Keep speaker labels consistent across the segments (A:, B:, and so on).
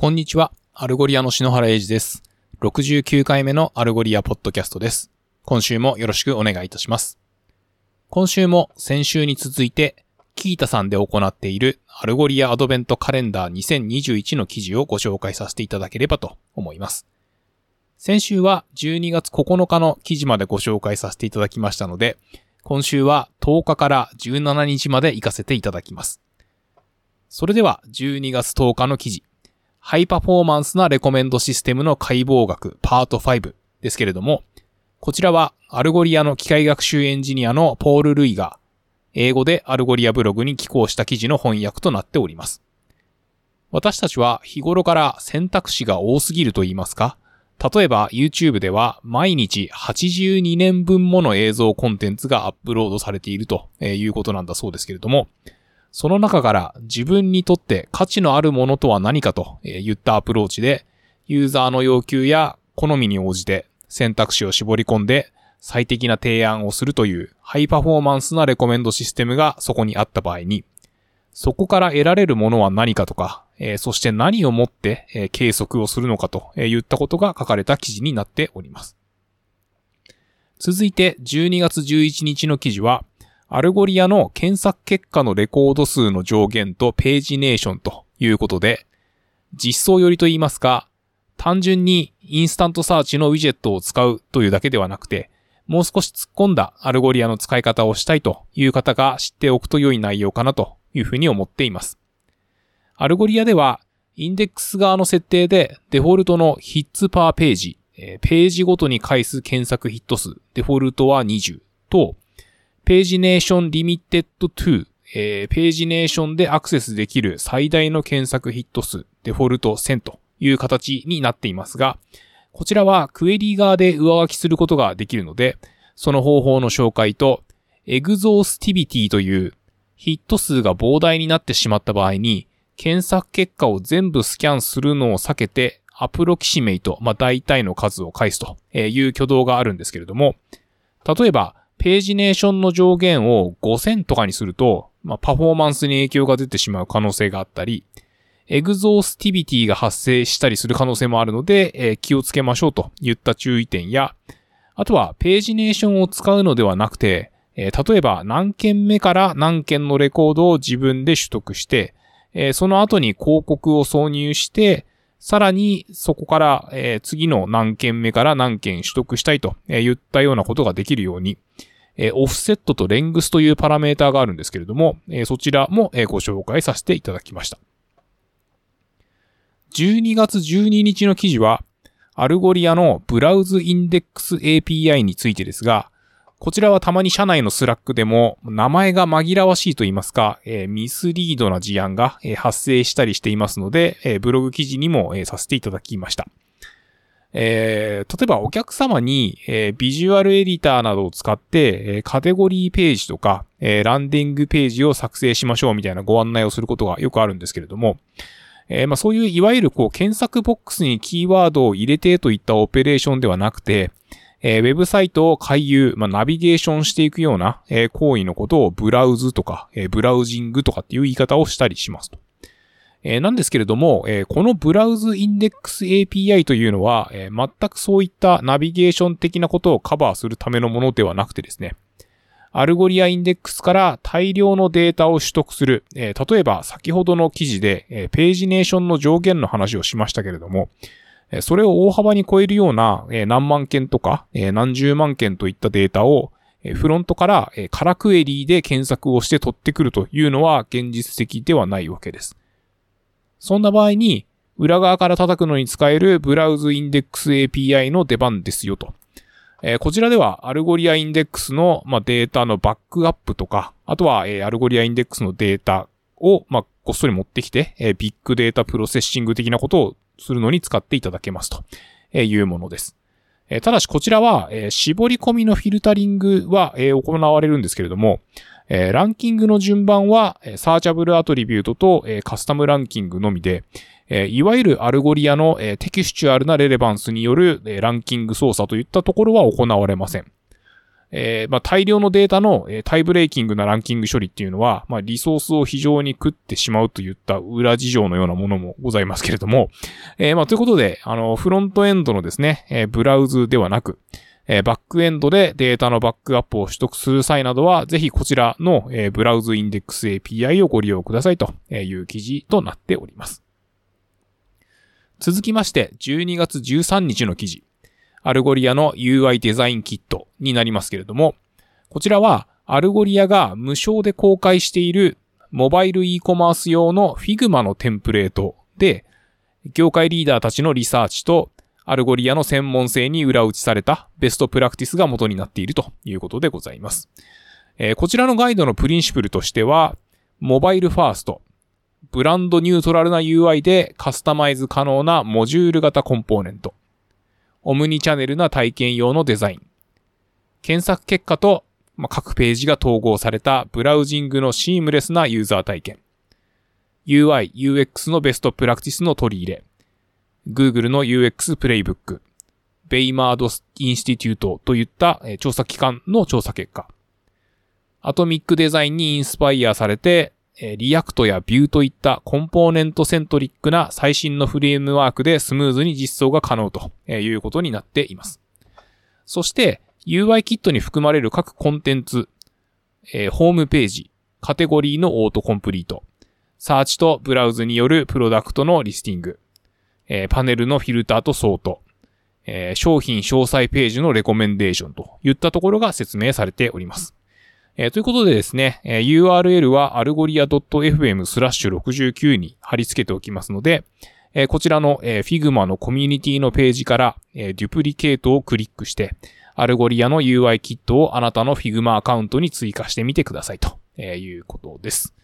A: こんにちは。 Algolia の篠原英二です。69回目の Algolia ポッドキャストです。今週もよろしくお願いいたします。今週も先週に続いて、 Qiita さんで行っている Algolia アドベントカレンダー2021の記事をご紹介させていただければと思います。先週は12月9日の記事までご紹介させていただきましたので、今週は10日から17日まで行かせていただきます。それでは12月10日の記事、ハイパフォーマンスなレコメンドシステムの解剖学パート5ですけれども、こちらは Algolia の機械学習エンジニアのポール・ルイが英語で Algolia ブログに寄稿した記事の翻訳となっております。私たちは日頃から選択肢が多すぎると言いますか、例えば YouTube では毎日82年分もの映像コンテンツがアップロードされているということなんだそうですけれども、その中から自分にとって価値のあるものとは何かと言ったアプローチで、ユーザーの要求や好みに応じて選択肢を絞り込んで最適な提案をするというハイパフォーマンスなレコメンドシステムがそこにあった場合に、そこから得られるものは何かとか、えー、そして何をもって、えー、計測をするのかといったことが書かれた記事になっております。続いて12月11日の記事は、Algolia の検索結果のレコード数の上限とページネーションということで、実装寄りと言いますか、単純に InstantSearch のウィジェットを使うというだけではなくて、もう少し突っ込んだ Algolia の使い方をしたいという方が知っておくと良い内容かなというふうに思っています。 Algolia では、インデックス側の設定でデフォルトの hits per page、ページごとに回数検索ヒット数、デフォルトは20と、 pagination limited to、えー、ページネーションでアクセスできる最大の検索ヒット数、デフォルト1000という形になっていますが、こちらはクエリー側で上書きすることができるので、その方法の紹介と、 exhaustivity というヒット数が膨大になってしまった場合に、検索結果を全部スキャンするのを避けて、 approximate、まあ、大体の数を返すという挙動があるんですけれども、例えば、ページネーションの上限を5000とかにすると、まあ、パフォーマンスに影響が出てしまう可能性があったり、エグゾースティビティが発生したりする可能性もあるので、えー、気をつけましょうといった注意点や、あとはページネーションを使うのではなくて、えー、例えば何件目から何件のレコードを自分で取得して、えー、その後に広告を挿入して、さらにそこから、え、次の何件目から何件取得したいと言ったようなことができるように、え、 offset と length というパラメータがあるんですけれども、え、そちらも、え、ご紹介させていただきました。12月12日の記事は、 Algolia の browse index API についてですが、こちらはたまに社内の Slack でも名前が紛らわしいと言いますか、えー、ミスリードな事案が、えー、発生したりしていますので、えー、ブログ記事にも、えさせていただきました。え例えばお客様に、えビジュアルエディターなどを使って、えカテゴリーページとか、えランディングページを作成しましょうみたいなご案内をすることがよくあるんですけれども、えまあ、そういういわゆるこう検索ボックスにキーワードを入れてといったオペレーションではなくて、えー、ウェブサイトを回遊、まあ、ナビゲーションしていくような、えー、行為のことをブラウズとか、えー、ブラウジングとかっていう言い方をしたりしますと。えなんですけれども、えこのブラウズインデックス API というのは、え全くそういったナビゲーション的なことをカバーするためのものではなくてですね、 Algolia インデックスから大量のデータを取得する、え例えば先ほどの記事で、えページネーションの上限の話をしましたけれども、それを大幅に超えるような何万件とか何十万件といったデータをフロントから空クエリーで検索をして取ってくるというのは現実的ではないわけです。そんな場合に裏側から叩くのに使えるブラウズインデックス API の出番ですよと。こちらでは Algolia インデックスのデータのバックアップとか、あとはアルゴリアインデックスのデータをまあこっそり持ってきてビッグデータ processing 的なことをするのに使っていただけますというものです。ただしこちらは絞り込みのフィルタリングは行われるんですけれども、えランキングの順番は searchable attribute とえ custom ranking のみで、えいわゆる Algolia のえ textual な relevance によるえランキング操作といったところは行われません。え、まあ、大量のデータの、え、 tie-breaking なランキング処理っていうのは、まあ、リソースを非常に食ってしまうといった裏事情のようなものもございますけれども、え、まあ、ということで、あの、フロントエンドのですね、えブラウズではなく、えバックエンドでデータのバックアップを取得する際などは、ぜひこちらの、えブラウズインデックス API をご利用くださいという記事となっております。続きまして、12月13日の記事。 Algolia の UI デザインキットになりますけれども、こちらは Algolia が無償で公開しているモバイル e コマース用の Figma のテンプレートで、業界リーダーたちのリサーチと Algolia の専門性に裏打ちされたベストプラクティスが元になっているということでございます。えー、こちらのガイドのプリンシプルとしては、 mobile first、brand neutral な UI でカスタマイズ可能なモジュール型コンポーネント。オムニチャネルな体験用のデザイン。検索結果と、ま、各ページが統合されたブラウジングのシームレスなユーザー体験。UI、UX のベストプラクティスの取り入れ。Google の UX playbook。 Baymard Institute といった調査機関の調査結果。 atomic design にインスパイアされて、 React や Vue といった component centric な最新のフレームワークでスムーズに実装が可能ということになっています。そして UI キットに含まれる各コンテンツ、ホームページ、カテゴリーのオートコンプリート、 search と browse によるプロダクトの listing、えパネルのフィルターとソート、商品詳細ページのレコメンデーションといったところが説明されております。えー、ということでですね、え、URL はアルゴリア .fm スラッシュ69に貼り付けておきますので、え、こちらの、えー、Figma のコミュニティのページから、え、 duplicate をクリックして、Algolia の UI キットをあなたの Figma アカウントに追加してみてくださいと、いうことです。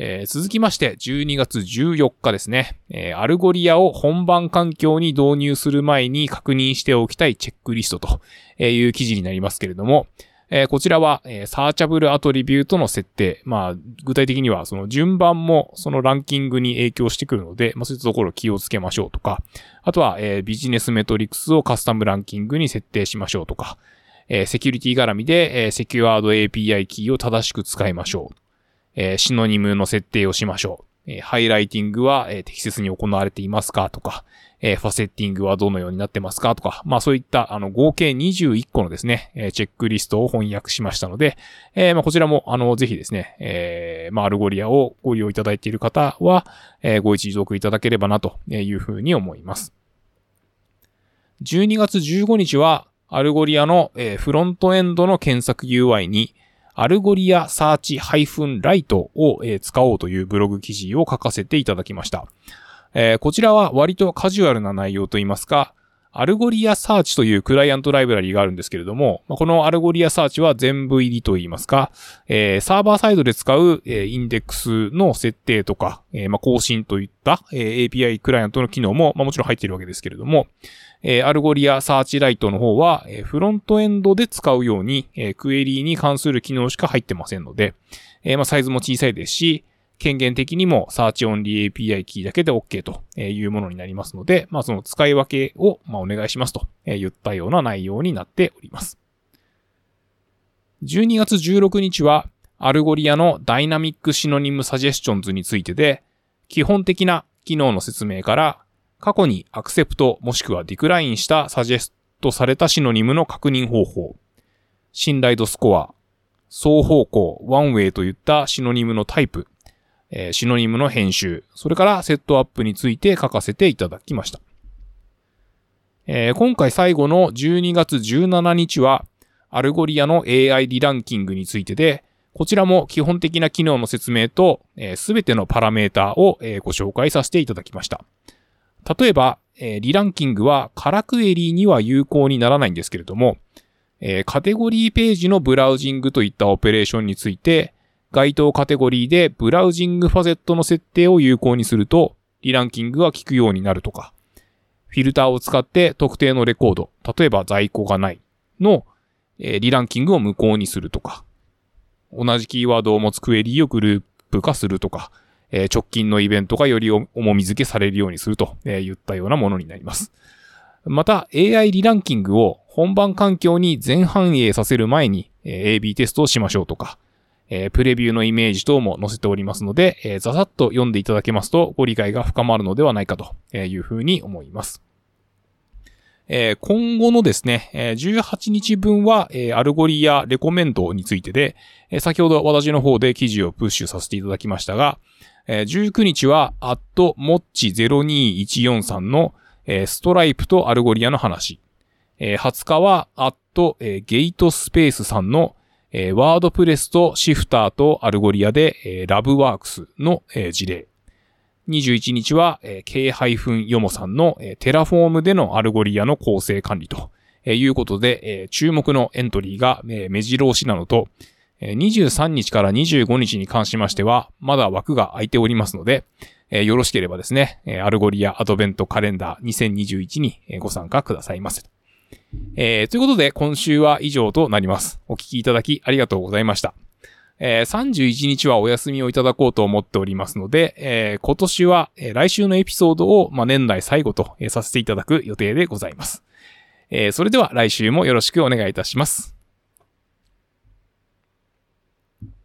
A: えー、続きまして、12月14日ですね、えー、 Algolia を本番環境に導入する前に確認しておきたいチェックリストという記事になりますけれども、えー、こちらは、えー、 searchable attribute の設定。まあ、具体的には、その順番もそのランキングに影響してくるので、まあ、そういったところ気をつけましょうとか、あとは、えー、 business metrics を custom ranking に設定しましょうとか、えー、セキュリティ絡みで、えー、セキュアード API キーを正しく使いましょう。えー、 synonym の設定をしましょう。え highlighting は、え適切に行われていますか？とか、え faceting はどのようになってますか？とか、まあそういったあの合計21個のですね、えチェックリストを翻訳しましたので、えまあこちらもあのぜひですね、えまあ Algolia をご利用いただいている方は、えご一読いただければなというふうに思います。12月15日は、 Algolia の、えフロントエンドの検索 UI に、 Algolia Search Lite を、使おうというブログ記事を書かせていただきました。えー、こちらは割とカジュアルな内容といいますか、 Algolia Search というクライアントライブラリがあるんですけれども、この Algolia Search は全部入りといいますか、えー、サーバーサイドで使う、えー、インデックスの設定とか、えー、まあ、更新といった、え、API クライアントの機能も、まあ、もちろん入っているわけですけれども、えー、 Algolia Search Lite の方は、えー、フロントエンドで使うように、えー、クエリーに関する機能しか入ってませんので、えー、まあ、サイズも小さいですし、権限的にもサーチオンリー API キーだけで OK というものになりますので、まあ、その使い分けを、まお願いしますと言ったような内容になっております。12月16日は、 Algolia の dynamic synonym suggestions についてで、基本的な機能の説明から過去に accept もしくは decline したサジェストされた synonym の確認方法、信頼度スコア、双方向、 one-way といった synonym のタイプ、えー、 synonym の編集、それからセットアップについて書かせていただきました。えー、今回最後の12月17日は、アルゴリアの AI リランキングについてで、こちらも基本的な機能の説明と、す、えー、べ、てのパラメータを、えー、ご紹介させていただきました。例えば、えー、 re-ranking は空クエリーには有効にならないんですけれども、えー、カテゴリーページのブラウジングといったオペレーションについて、該当カテゴリーで browsing facet の設定を有効にすると、 re-ranking が効くようになるとか、フィルターを使って特定のレコード、例えば在庫がないの、えー、リランキングを無効にするとか、同じキーワードを持つクエリーをグループ化するとか、えー、直近のイベントがより重み付けされるようにすると、えー、言ったようなものになります。また、AI リランキングを本番環境に全反映させる前に、え AB テストをしましょうとか、えプレビューのイメージ等も載せておりますので、えざざっと読んでいただけますとご理解が深まるのではないかというふうに思います。え今後のですね、18日分は、え Algolia Recommend についてで、え先ほど私の方で記事をプッシュさせていただきましたが、え19日は、アットモッチ02143の、ストライプと Algolia の話。え20日は、アット、ゲートスペースさんの、 WordPress と Shifter と Algolia で、ラブワークスの、事例。21日は、えー、K- ヨモさんの、 Terraform での Algolia の構成管理と、いうことで、注目のエントリーが、目白押しなのと、23日から25日に関しましては、まだ枠が空いておりますので、えー、よろしければですね、え、 Algolia Advent Calendar 2021にご参加くださいませ。えー、ということで、今週は以上となります。お聞きいただきありがとうございました。えー、31日はお休みをいただこうと思っておりますので、えー、今年は、え、来週のエピソードを、まあ、年内最後と、え、させていただく予定でございます。え、それでは来週もよろしくお願いいたします。